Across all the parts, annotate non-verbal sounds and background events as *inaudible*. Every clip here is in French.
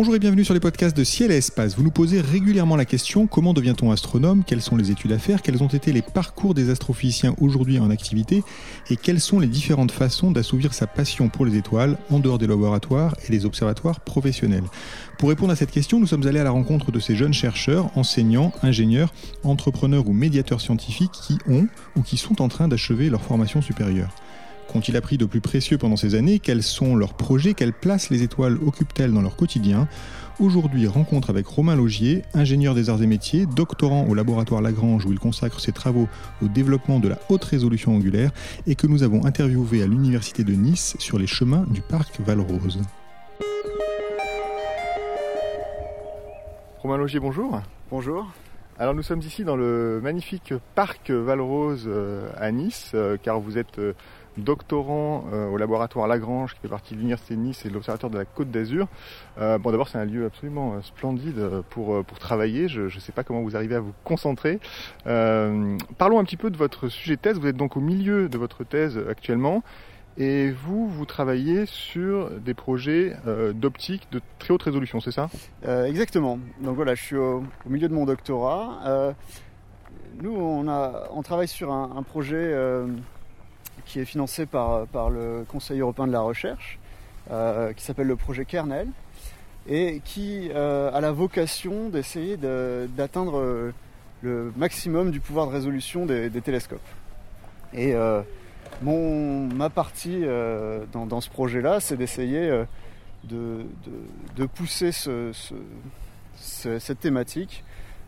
Bonjour et bienvenue sur les podcasts de Ciel et Espace. Vous nous posez régulièrement la question comment devient-on astronome? Quelles sont les études à faire? Quels ont été les parcours des astrophysiciens aujourd'hui en activité? Et quelles sont les différentes façons d'assouvir sa passion pour les étoiles en dehors des laboratoires et des observatoires professionnels? Pour répondre à cette question, nous sommes allés à la rencontre de ces jeunes chercheurs, enseignants, ingénieurs, entrepreneurs ou médiateurs scientifiques qui ont ou qui sont en train d'achever leur formation supérieure. Qu'ont-ils appris de plus précieux pendant ces années Quels sont leurs projets Quelle place les étoiles occupent-elles dans leur quotidien Aujourd'hui, rencontre avec Romain Logier, ingénieur des arts et métiers, doctorant au laboratoire Lagrange où il consacre ses travaux au développement de la haute résolution angulaire et que nous avons interviewé à l'université de Nice sur les chemins du parc Valrose. Romain Logier, bonjour. Bonjour. Alors nous sommes ici dans le magnifique parc Valrose euh, à Nice, euh, car vous êtes euh, doctorant au laboratoire Lagrange, qui fait partie de l'Université de Nice et de l'Observatoire de la Côte d'Azur. bon d'abord c'est un lieu absolument splendide pour, travailler, je ne sais pas comment vous arrivez à vous concentrer. parlons un petit peu de votre sujet de thèse, vous êtes donc au milieu de votre thèse actuellement. Et vous, vous travaillez sur des projets d'optique de très haute résolution, c'est ça? Exactement. Donc voilà, je suis au, milieu de mon doctorat. nous, on, a, on travaille sur un projet qui est financé par, par le Conseil européen de la recherche, euh, qui s'appelle le projet Kernel, et qui euh, a la vocation d'essayer d'atteindre euh, le maximum du pouvoir de résolution des, télescopes. Et ma partie dans, ce projet-là, c'est d'essayer de, de, pousser ce, cette thématique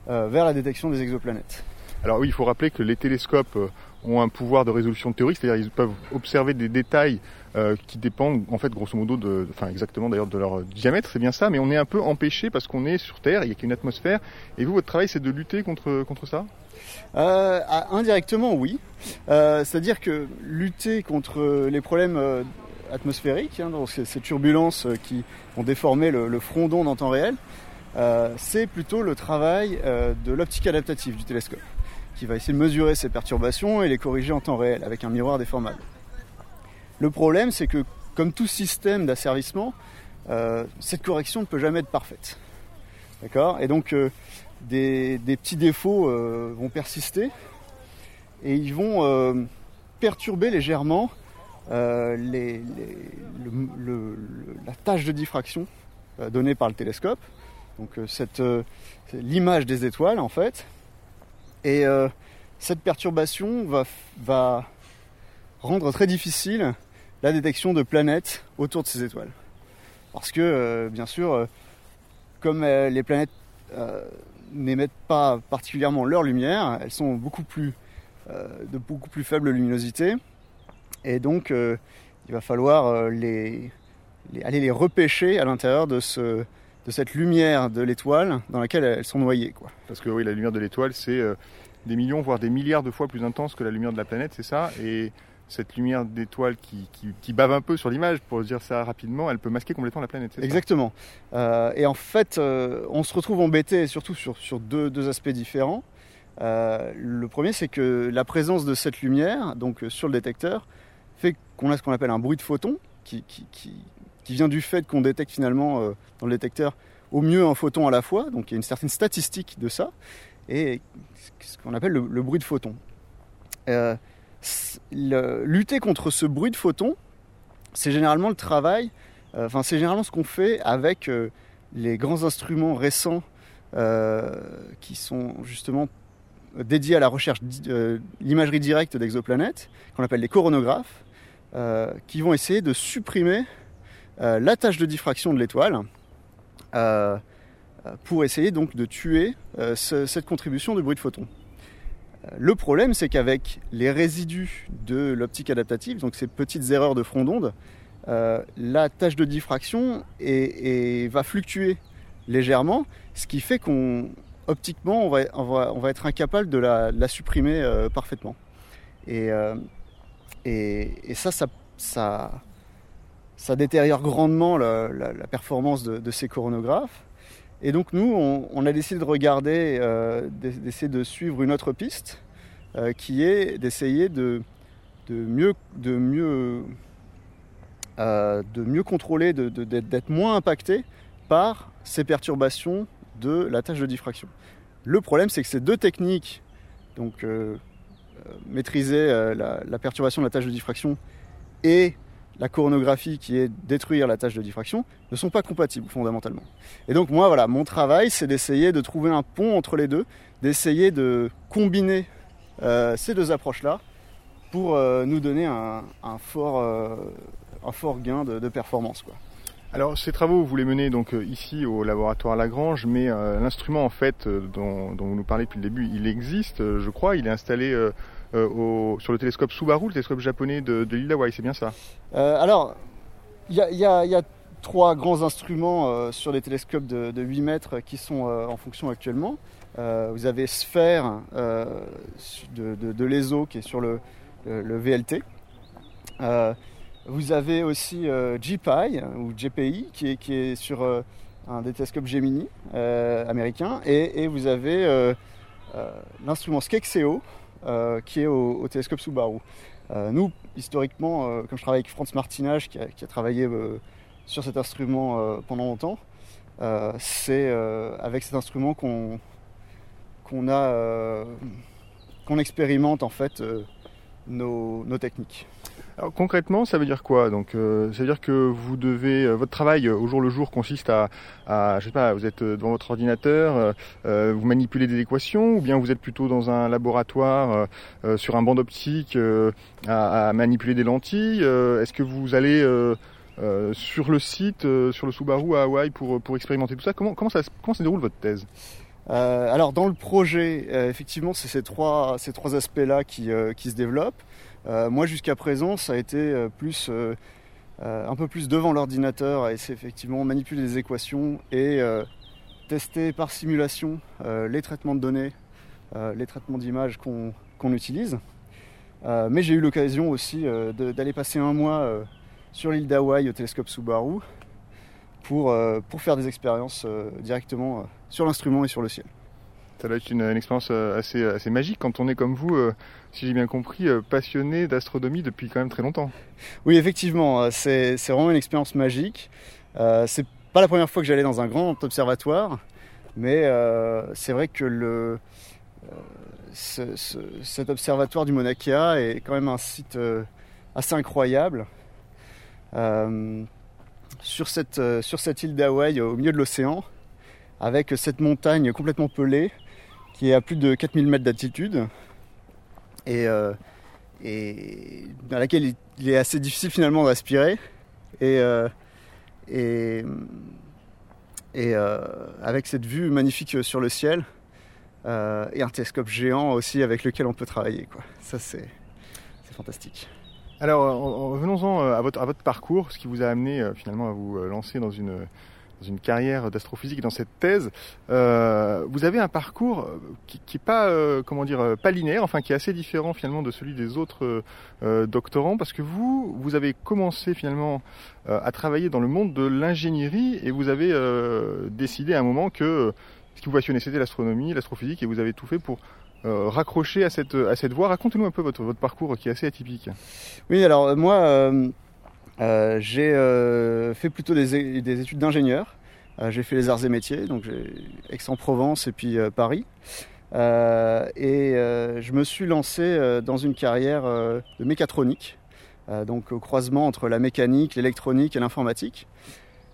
vers la détection des exoplanètes. Alors oui, il faut rappeler que les télescopes ont un pouvoir de résolution théorique, c'est-à-dire ils peuvent observer des détails euh, qui dépendent en fait grosso modo de, enfin exactement d'ailleurs de leur diamètre, c'est bien ça, mais on est un peu empêché parce qu'on est sur Terre, il n'y a qu'une atmosphère, et vous votre travail c'est de lutter contre, contre ça? Euh, Indirectement oui, euh, c'est-à-dire que lutter contre les problèmes euh, atmosphériques, hein, donc ces turbulences euh, qui ont déformé le, le front d'onde en temps réel, c'est plutôt le travail de l'optique adaptative du télescope qui va essayer de mesurer ces perturbations et les corriger en temps réel avec un miroir déformable. Le problème, c'est que comme tout système d'asservissement, euh, cette correction ne peut jamais être parfaite. D'accord? Et donc, euh, des, petits défauts euh, vont persister et ils vont perturber légèrement la tâche de diffraction donnée par le télescope. Donc, l'image des étoiles, en fait, et euh, cette perturbation va, rendre très difficile la détection de planètes autour de ces étoiles. Parce que, euh, bien sûr, euh, comme les planètes n'émettent pas particulièrement leur lumière, elles sont beaucoup plus, de beaucoup plus faible luminosité. Et donc, il va falloir aller les repêcher à l'intérieur de ce, de cette lumière de l'étoile dans laquelle elles sont noyées. Quoi. Parce que oui, la lumière de l'étoile, c'est euh, des millions, voire des milliards de fois plus intense que la lumière de la planète, c'est ça Et cette lumière d'étoile qui, qui, bave un peu sur l'image, pour dire ça rapidement, elle peut masquer complètement la planète. Exactement. Euh, et en fait, euh, on se retrouve embêté surtout sur, sur deux, deux, aspects différents. le premier, c'est que la présence de cette lumière, donc sur le détecteur, fait qu'on a ce qu'on appelle un bruit de photon, qui, qui, qui vient du fait qu'on détecte finalement euh, dans le détecteur au mieux un photon à la fois, donc il y a une certaine statistique de ça, et ce qu'on appelle le, bruit de photon. Euh, lutter contre ce bruit de photon, c'est généralement le travail, euh, enfin c'est généralement ce qu'on fait avec les grands instruments récents qui sont justement dédiés à la recherche l'imagerie directe d'exoplanètes, qu'on appelle les coronographes, qui vont essayer de supprimer la tâche de diffraction de l'étoile euh, pour essayer donc de tuer euh, cette contribution de bruit de photon. le problème, c'est qu'avec les résidus de l'optique adaptative, donc ces petites erreurs de front d'onde, la tâche de diffraction va fluctuer légèrement, ce qui fait qu'on optiquement, on va, être incapable de la, supprimer parfaitement. Et, ça, ça, détériore grandement la, performance de, ces coronographes. Et donc nous, on, a décidé de regarder, euh, d'essayer de suivre une autre piste, euh, qui est d'essayer de, de, mieux, de, mieux, euh, de mieux contrôler, d'être moins impacté par ces perturbations de la tâche de diffraction. Le problème, c'est que ces deux techniques, donc maîtriser la, perturbation de la tâche de diffraction et la coronographie qui est détruire la tâche de diffraction ne sont pas compatibles fondamentalement. Et donc moi voilà, mon travail c'est d'essayer de trouver un pont entre les deux, d'essayer de combiner euh, ces deux approches-là pour euh, nous donner un, fort, euh, un fort gain de, performance. Quoi. Alors ces travaux vous les menez donc ici au laboratoire Lagrange, mais l'instrument en fait dont, dont, vous nous parlez depuis le début, il existe, je crois, il est installé euh, sur le télescope Subaru, le télescope japonais de, l'île d'Hawaï, c'est bien ça? Euh, Alors, il y, a, trois grands instruments euh, sur les télescopes de, 8 mètres qui sont en fonction actuellement. vous avez Sphère de, l'ESO qui est sur le, VLT. vous avez aussi GPI ou GPI qui est, sur un des télescopes Gemini américain. Et, et, vous avez l'instrument Skexeo qui est au, télescope Subaru. Euh, nous, historiquement, euh, comme je travaille avec Franz Martinage, qui a, travaillé sur cet instrument pendant longtemps, c'est avec cet instrument qu'on qu'on expérimente en fait nos, techniques. Alors, concrètement, ça veut dire quoi Donc, euh, ça veut dire que vous devez, euh, votre travail euh, au jour le jour consiste à, à je sais pas, vous êtes devant votre ordinateur, vous manipulez des équations, ou bien vous êtes plutôt dans un laboratoire sur un banc d'optique à, manipuler des lentilles. Est-ce que vous allez sur le site, sur le Subaru à Hawaï pour pour expérimenter tout ça? Comment comment ça comment se déroule votre thèse? Alors dans le projet, effectivement, c'est ces trois, aspects-là qui, qui se développent. Euh, moi, jusqu'à présent, ça a été euh, plus, euh, un peu plus devant l'ordinateur, à essayer effectivement manipuler des équations et tester par simulation les traitements de données, les traitements d'images qu'on utilise. mais j'ai eu l'occasion aussi d'aller passer un mois sur l'île d'Hawaï au télescope Subaru pour, pour faire des expériences directement sur l'instrument et sur le ciel. Ça doit être une, expérience euh, assez, assez magique quand on est comme vous, euh, si j'ai bien compris, euh, passionné d'astronomie depuis quand même très longtemps. Oui, effectivement, c'est vraiment une expérience magique. c'est pas la première fois que j'allais dans un grand observatoire, mais c'est vrai que le, cet observatoire du Mauna Kea est quand même un site assez incroyable. Sur, cette, sur cette île d'Hawaï, au milieu de l'océan, avec cette montagne complètement pelée, qui est à plus de 4000 mètres d'altitude et, euh, dans laquelle il est assez difficile finalement de respirer. Et, euh, et, et euh, avec cette vue magnifique sur le ciel et un télescope géant aussi avec lequel on peut travailler. Quoi. Ça, c'est fantastique. Alors, revenons-en à votre, à votre parcours, ce qui vous a amené finalement à vous lancer dans une carrière d'astrophysique dans cette thèse, euh, vous avez un parcours euh, qui, qui est pas, euh, comment dire, pas linéaire, enfin qui est assez différent finalement de celui des autres doctorants, parce que vous, vous avez commencé finalement à travailler dans le monde de l'ingénierie et vous avez décidé à un moment que ce qui vous passionnait c'était l'astronomie, l'astrophysique, et vous avez tout fait pour raccrocher à cette, à cette voie. Racontez-nous un peu votre, votre parcours qui est assez atypique. Oui, alors moi, euh, j'ai euh, fait plutôt des, études d'ingénieur. Euh, j'ai fait les arts et métiers, donc j'ai Aix-en-Provence et puis Paris. et je me suis lancé dans une carrière de mécatronique, donc au croisement entre la mécanique, l'électronique et l'informatique.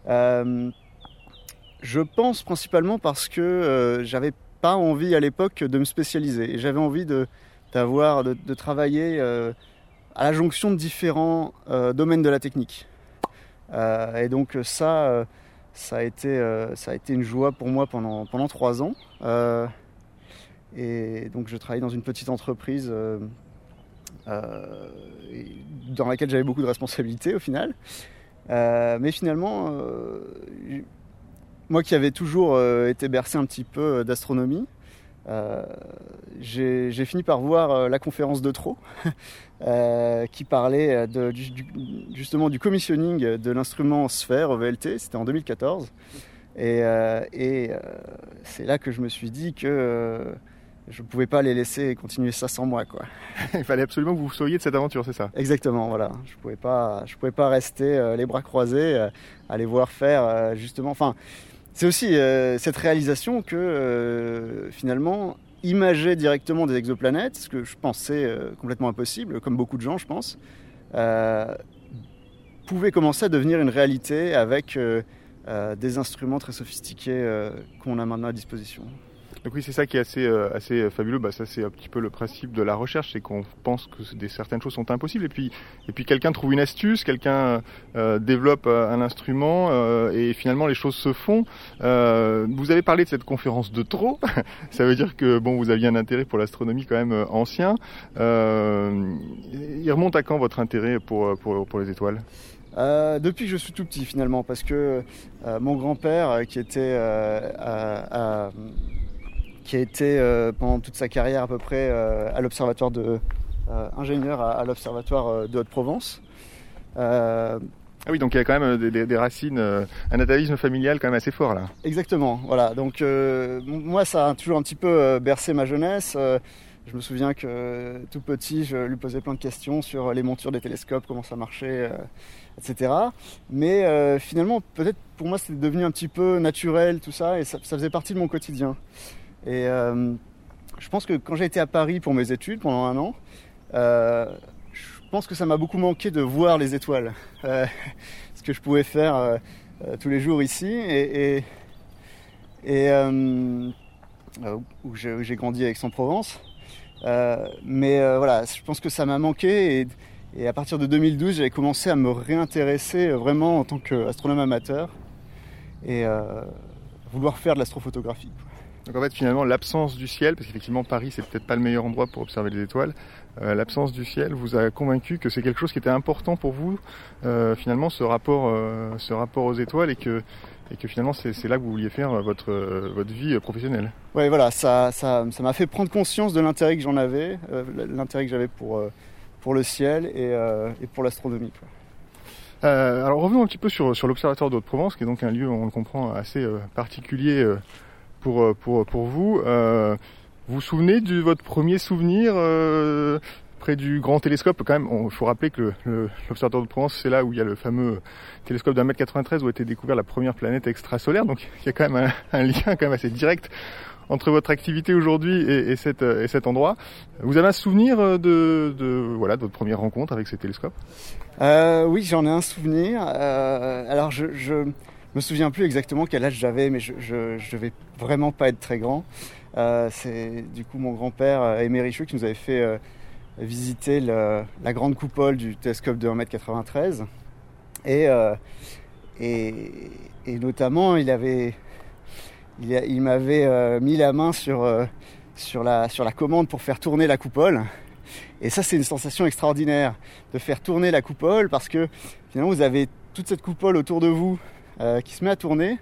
je pense principalement parce que j'avais pas envie à l'époque de me spécialiser. J'avais envie de, de, travailler à la jonction de différents euh, domaines de la technique. Euh, et donc ça, euh, ça, a été, ça a été une joie pour moi pendant, pendant trois ans. et donc je travaillais dans une petite entreprise dans laquelle j'avais beaucoup de responsabilités au final. mais finalement, moi qui avais toujours été bercé un petit peu d'astronomie, euh, j'ai fini par voir euh, la conférence de Trop *laughs* euh, qui parlait de, justement du commissioning de l'instrument Sphère VLT, c'était en 2014. Et, et c'est là que je me suis dit que je ne pouvais pas les laisser continuer ça sans moi. Quoi. *laughs* Il fallait absolument que vous soyez de cette aventure, c'est ça? Exactement, voilà. Je ne pouvais, pas, pouvais pas rester les bras croisés, les voir faire justement. Enfin, c'est aussi euh, cette réalisation que euh, finalement, imager directement des exoplanètes, ce que je pensais euh, complètement impossible, comme beaucoup de gens, je pense, pouvait commencer à devenir une réalité avec des instruments très sophistiqués qu'on a maintenant à disposition. Oui, c'est ça qui est assez, euh, assez fabuleux. Bah, ça, c'est un petit peu le principe de la recherche, c'est qu'on pense que des, certaines choses sont impossibles, et puis, quelqu'un trouve une astuce, quelqu'un euh, développe euh, un instrument, et finalement les choses se font. vous avez parlé de cette conférence de trop. *laughs* ça veut dire que bon, vous aviez un intérêt pour l'astronomie quand même ancien. il remonte à quand votre intérêt pour les étoiles? Depuis que je suis tout petit finalement, parce que mon grand-père qui était à, qui a été euh, pendant toute sa carrière à peu près euh, à l'observatoire de euh, ingénieur à, l'observatoire de Haute-Provence. Ah oui, donc il y a quand même des, racines, un atavisme familial quand même assez fort là. Exactement, voilà. Donc moi, ça a toujours un petit peu bercé ma jeunesse. je me souviens que tout petit, je lui posais plein de questions sur les montures des télescopes, comment ça marchait, etc. Mais finalement, peut-être pour moi, c'était devenu un petit peu naturel tout ça, et ça faisait partie de mon quotidien. Et euh, je pense que quand j'ai été à Paris pour mes études pendant un an, euh, je pense que ça m'a beaucoup manqué de voir les étoiles. *laughs* Euh, ce que je pouvais faire tous les jours ici. Et, où j'ai grandi avec Aix-en-Provence. mais voilà, je pense que ça m'a manqué. Et, et, à partir de 2012, j'avais commencé à me réintéresser vraiment en tant qu'astronome amateur et vouloir faire de l'astrophotographie. Donc en fait finalement l'absence du ciel, parce qu'effectivement Paris c'est peut-être pas le meilleur endroit pour observer les étoiles, euh, l'absence du ciel vous a convaincu que c'est quelque chose qui était important pour vous, euh, finalement ce rapport, euh, ce rapport aux étoiles et que, et que finalement c'est là que vous vouliez faire votre, votre vie professionnelle. Oui voilà, ça m'a ça fait prendre conscience de l'intérêt que j'en avais, l'intérêt que j'avais pour, pour le ciel et, et pour l'astronomie. alors revenons un petit peu sur, sur l'Observatoire de provence qui est donc un lieu, on le comprend, assez particulier pour, euh, pour, pour vous. Euh, vous vous souvenez de votre premier souvenir euh, près du grand télescope? Quand même, il faut rappeler que l'Observatoire de Provence, c'est là où il y a le fameux télescope d'un mètre 93 où a été découverte la première planète extrasolaire. Donc il y a quand même un, lien quand même assez direct entre votre activité aujourd'hui et, et, cet, et cet endroit. Vous avez un souvenir de, voilà, votre première rencontre avec ces télescopes? Euh, Oui, j'en ai un souvenir. Euh, alors je, me souviens plus exactement quel âge j'avais, mais je, je, devais vraiment pas être très grand. Euh, c'est du coup mon grand-père euh, qui nous avait fait euh, visiter la grande coupole du télescope de 1m93. Et, notamment, il avait, il, il m'avait mis la main sur, la, sur la commande pour faire tourner la coupole. Et ça, c'est une sensation extraordinaire de faire tourner la coupole parce que finalement, vous avez toute cette coupole autour de vous euh, qui se met à tourner.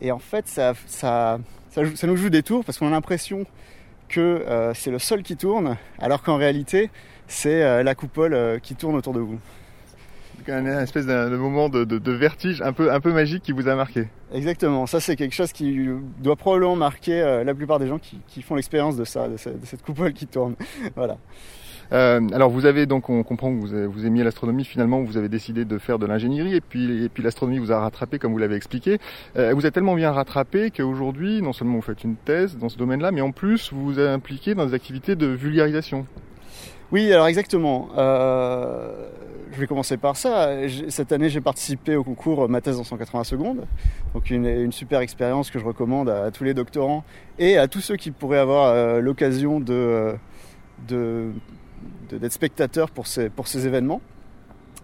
Et en fait, ça, ça, ça, nous joue des tours parce qu'on a l'impression que euh, c'est le sol qui tourne, alors qu'en réalité, c'est euh, la coupole qui tourne autour de vous. Un espèce de moment de, de, vertige un peu, un peu magique qui vous a marqué. Exactement, ça c'est quelque chose qui doit probablement marquer la plupart des gens qui, qui font l'expérience de ça, de cette coupole qui tourne. *laughs* voilà. Euh, alors vous avez donc, on comprend que vous, vous aimiez l'astronomie finalement, vous avez décidé de faire de l'ingénierie et puis, et puis l'astronomie vous a rattrapé comme vous l'avez expliqué. Euh, vous êtes tellement bien rattrapé qu'aujourd'hui, non seulement vous faites une thèse dans ce domaine-là, mais en plus vous vous impliqué dans des activités de vulgarisation. Oui, alors exactement. Euh, je vais commencer par ça. Cette année, j'ai participé au concours Ma thèse en 180 secondes. Donc une, une super expérience que je recommande à, tous les doctorants et à tous ceux qui pourraient avoir l'occasion de, de d'être spectateur pour ces, pour ces événements.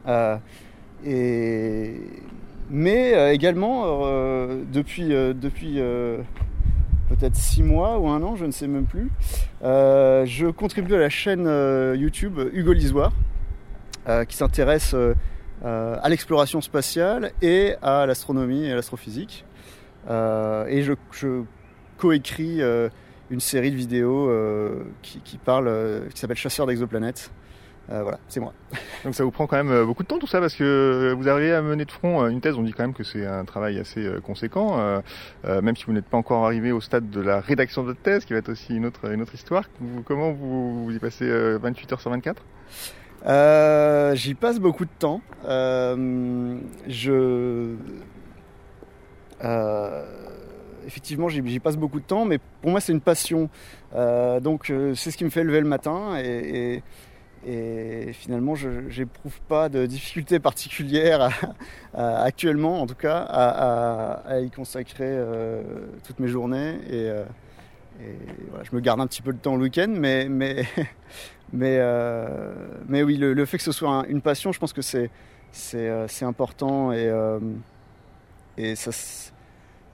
Euh, et, mais euh, également, euh, depuis, depuis peut-être six mois ou un an, je ne sais même plus. je contribue à la chaîne YouTube Hugo Lisoire, qui s'intéresse à l'exploration spatiale et à l'astronomie et à l'astrophysique. et je, je coécris une série de vidéos qui, qui, parle, qui s'appelle Chasseur d'exoplanètes. Euh, voilà, c'est moi. *laughs* Donc ça vous prend quand même euh, beaucoup de temps tout ça parce que vous arrivez à mener de front euh, une thèse, on dit quand même que c'est un travail assez conséquent, même si vous n'êtes pas encore arrivé au stade de la rédaction de votre thèse, qui va être aussi une autre, une autre histoire. comment vous, vous y passez 28 heures sur 24 J'y passe beaucoup de temps. je... effectivement, j'y passe beaucoup de temps, mais pour moi c'est une passion. donc c'est ce qui me fait lever le matin et finalement, je n'éprouve pas de difficultés particulières actuellement, en tout cas, à, y consacrer euh, toutes mes journées. Et, euh, voilà, je me garde un petit peu de temps le week-end, mais, mais, *laughs* mais, euh, mais oui, le, fait que ce soit une passion, je pense que c'est important et, et ça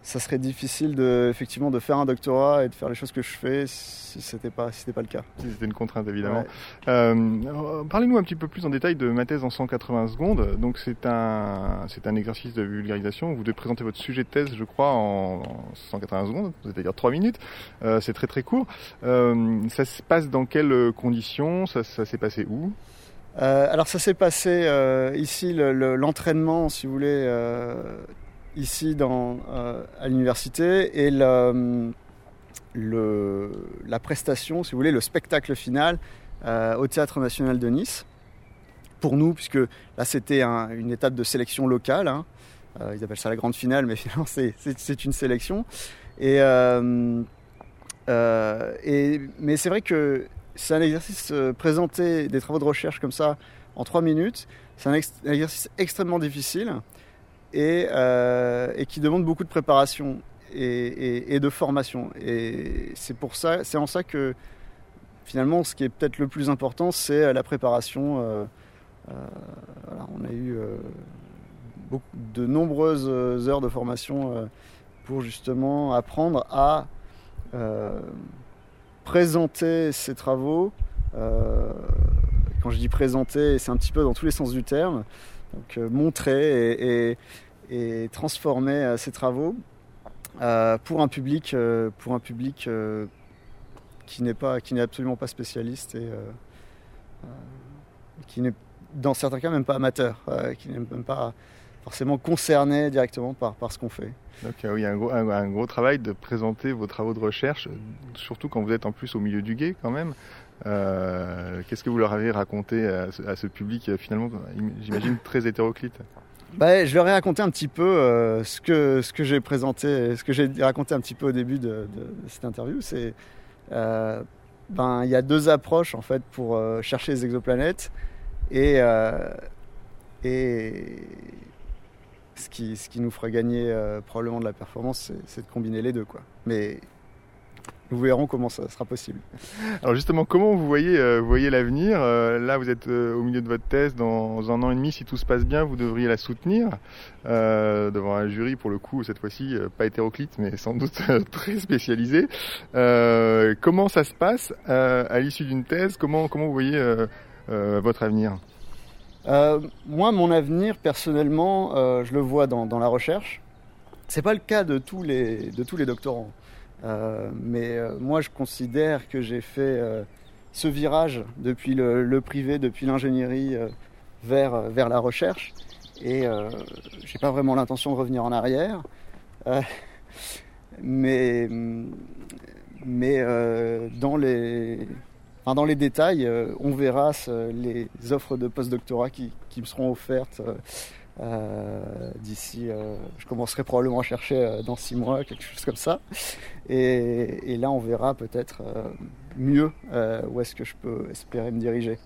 ça serait difficile de, effectivement de faire un doctorat et de faire les choses que je fais si c'était pas si c'était pas le cas. Si c'était une contrainte évidemment. Euh, parlez-nous un petit peu plus en détail de ma thèse en 180 secondes. Donc c'est un c'est un exercice de vulgarisation. Vous devez présenter votre sujet de thèse, je crois, en, 180 secondes, c'est-à-dire 3 minutes. Euh, c'est très très court. Euh, ça se passe dans quelles conditions? Ça, ça s'est passé où? Alors ça s'est passé ici l'entraînement, si vous voulez, ici euh, à l'université et la, le, la prestation, si vous voulez, le spectacle final euh, au Théâtre National de Nice. Pour nous, puisque là c'était une étape de sélection locale, hein. euh, ils appellent ça la grande finale, mais finalement *laughs* c'est une sélection. Mais c'est vrai que c'est un exercice, présenter des travaux de recherche comme ça en trois minutes, c'est un, exercice extrêmement difficile euh, et, qui demande beaucoup de préparation et, de formation. Et c'est pour ça, c'est en ça que finalement, ce qui est peut-être le plus important, c'est la préparation. Euh, euh, on a eu de nombreuses heures de formation pour justement apprendre à présenter ces travaux. quand je dis présenter, c'est un petit peu dans tous les sens du terme. Donc montrer et, transformer euh, ses travaux euh, pour un public, euh, pour un public qui n'est pas, qui n'est absolument pas spécialiste et qui n'est dans certains cas même pas amateur, qui n'est même pas forcément concerné directement par, ce qu'on fait. Donc y a un gros, un, gros, travail de présenter vos travaux de recherche, surtout quand vous êtes en plus au milieu du guet quand même. Qu'est-ce que vous leur avez raconté à ce, public finalement, j'imagine, très hétéroclite bah, je leur ai raconté un petit peu euh, ce que, ce que j'ai présenté, ce que j'ai raconté un petit peu au début de, cette interview. C'est euh, ben il y a deux approches en fait pour euh, chercher les exoplanètes et et ce qui, ce qui nous fera gagner probablement de la performance, c'est de combiner les deux quoi. Mais nous verrons comment ça sera possible. Alors justement, comment vous voyez, euh, vous voyez l'avenir euh, Là, vous êtes euh, au milieu de votre thèse. Dans un an et demi, si tout se passe bien, vous devriez la soutenir devant un jury, pour le coup, cette fois-ci, pas hétéroclite, mais sans doute *laughs* très spécialisé. comment ça se passe à l'issue d'une thèse? Comment, comment vous voyez votre avenir? Moi, mon avenir, personnellement, je le vois dans, dans la recherche. C'est pas le cas de tous les, de tous les doctorants. Euh, mais euh, moi, je considère que j'ai fait euh, ce virage depuis le, privé, depuis l'ingénierie vers, vers la recherche. Et j'ai pas vraiment l'intention de revenir en arrière. mais mais dans, les, enfin, dans les détails, on verra les offres de postdoctorat qui, qui me seront offertes euh, d'ici, euh, je commencerai probablement à chercher euh, dans six mois, quelque chose comme ça. Et, là, on verra peut-être mieux où est-ce que je peux espérer me diriger.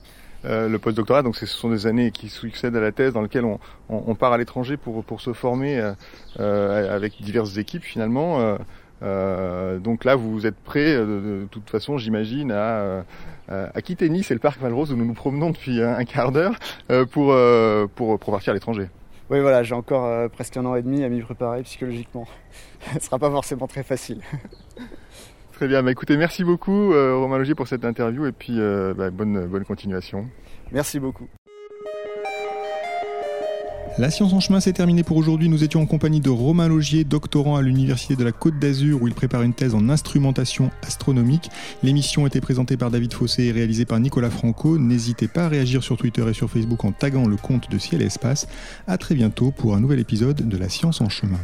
le postdoctorat, donc ce sont des années qui succèdent à la thèse dans lesquelles on, part à l'étranger pour, se former avec diverses équipes finalement. donc là, vous êtes prêt, de, toute façon, j'imagine, à, quitter Nice et le parc Valrose où nous nous promenons depuis un, quart d'heure pour, pour partir à l'étranger. Oui, voilà, j'ai encore presque un an et demi à m'y préparer psychologiquement. *laughs* Ce ne sera pas forcément très facile. *laughs* Très bien, bah, écoutez, merci beaucoup Romain Logier pour cette interview et puis bah, bonne, bonne continuation. Merci beaucoup. La science en chemin, c'est terminé pour aujourd'hui. Nous étions en compagnie de Romain Logier, doctorant à l'Université de la Côte d'Azur, où il prépare une thèse en instrumentation astronomique. L'émission était présentée par David Fossé et réalisée par Nicolas Franco. N'hésitez pas à réagir sur Twitter et sur Facebook en taguant le compte de Ciel Espace. A très bientôt pour un nouvel épisode de La science en chemin.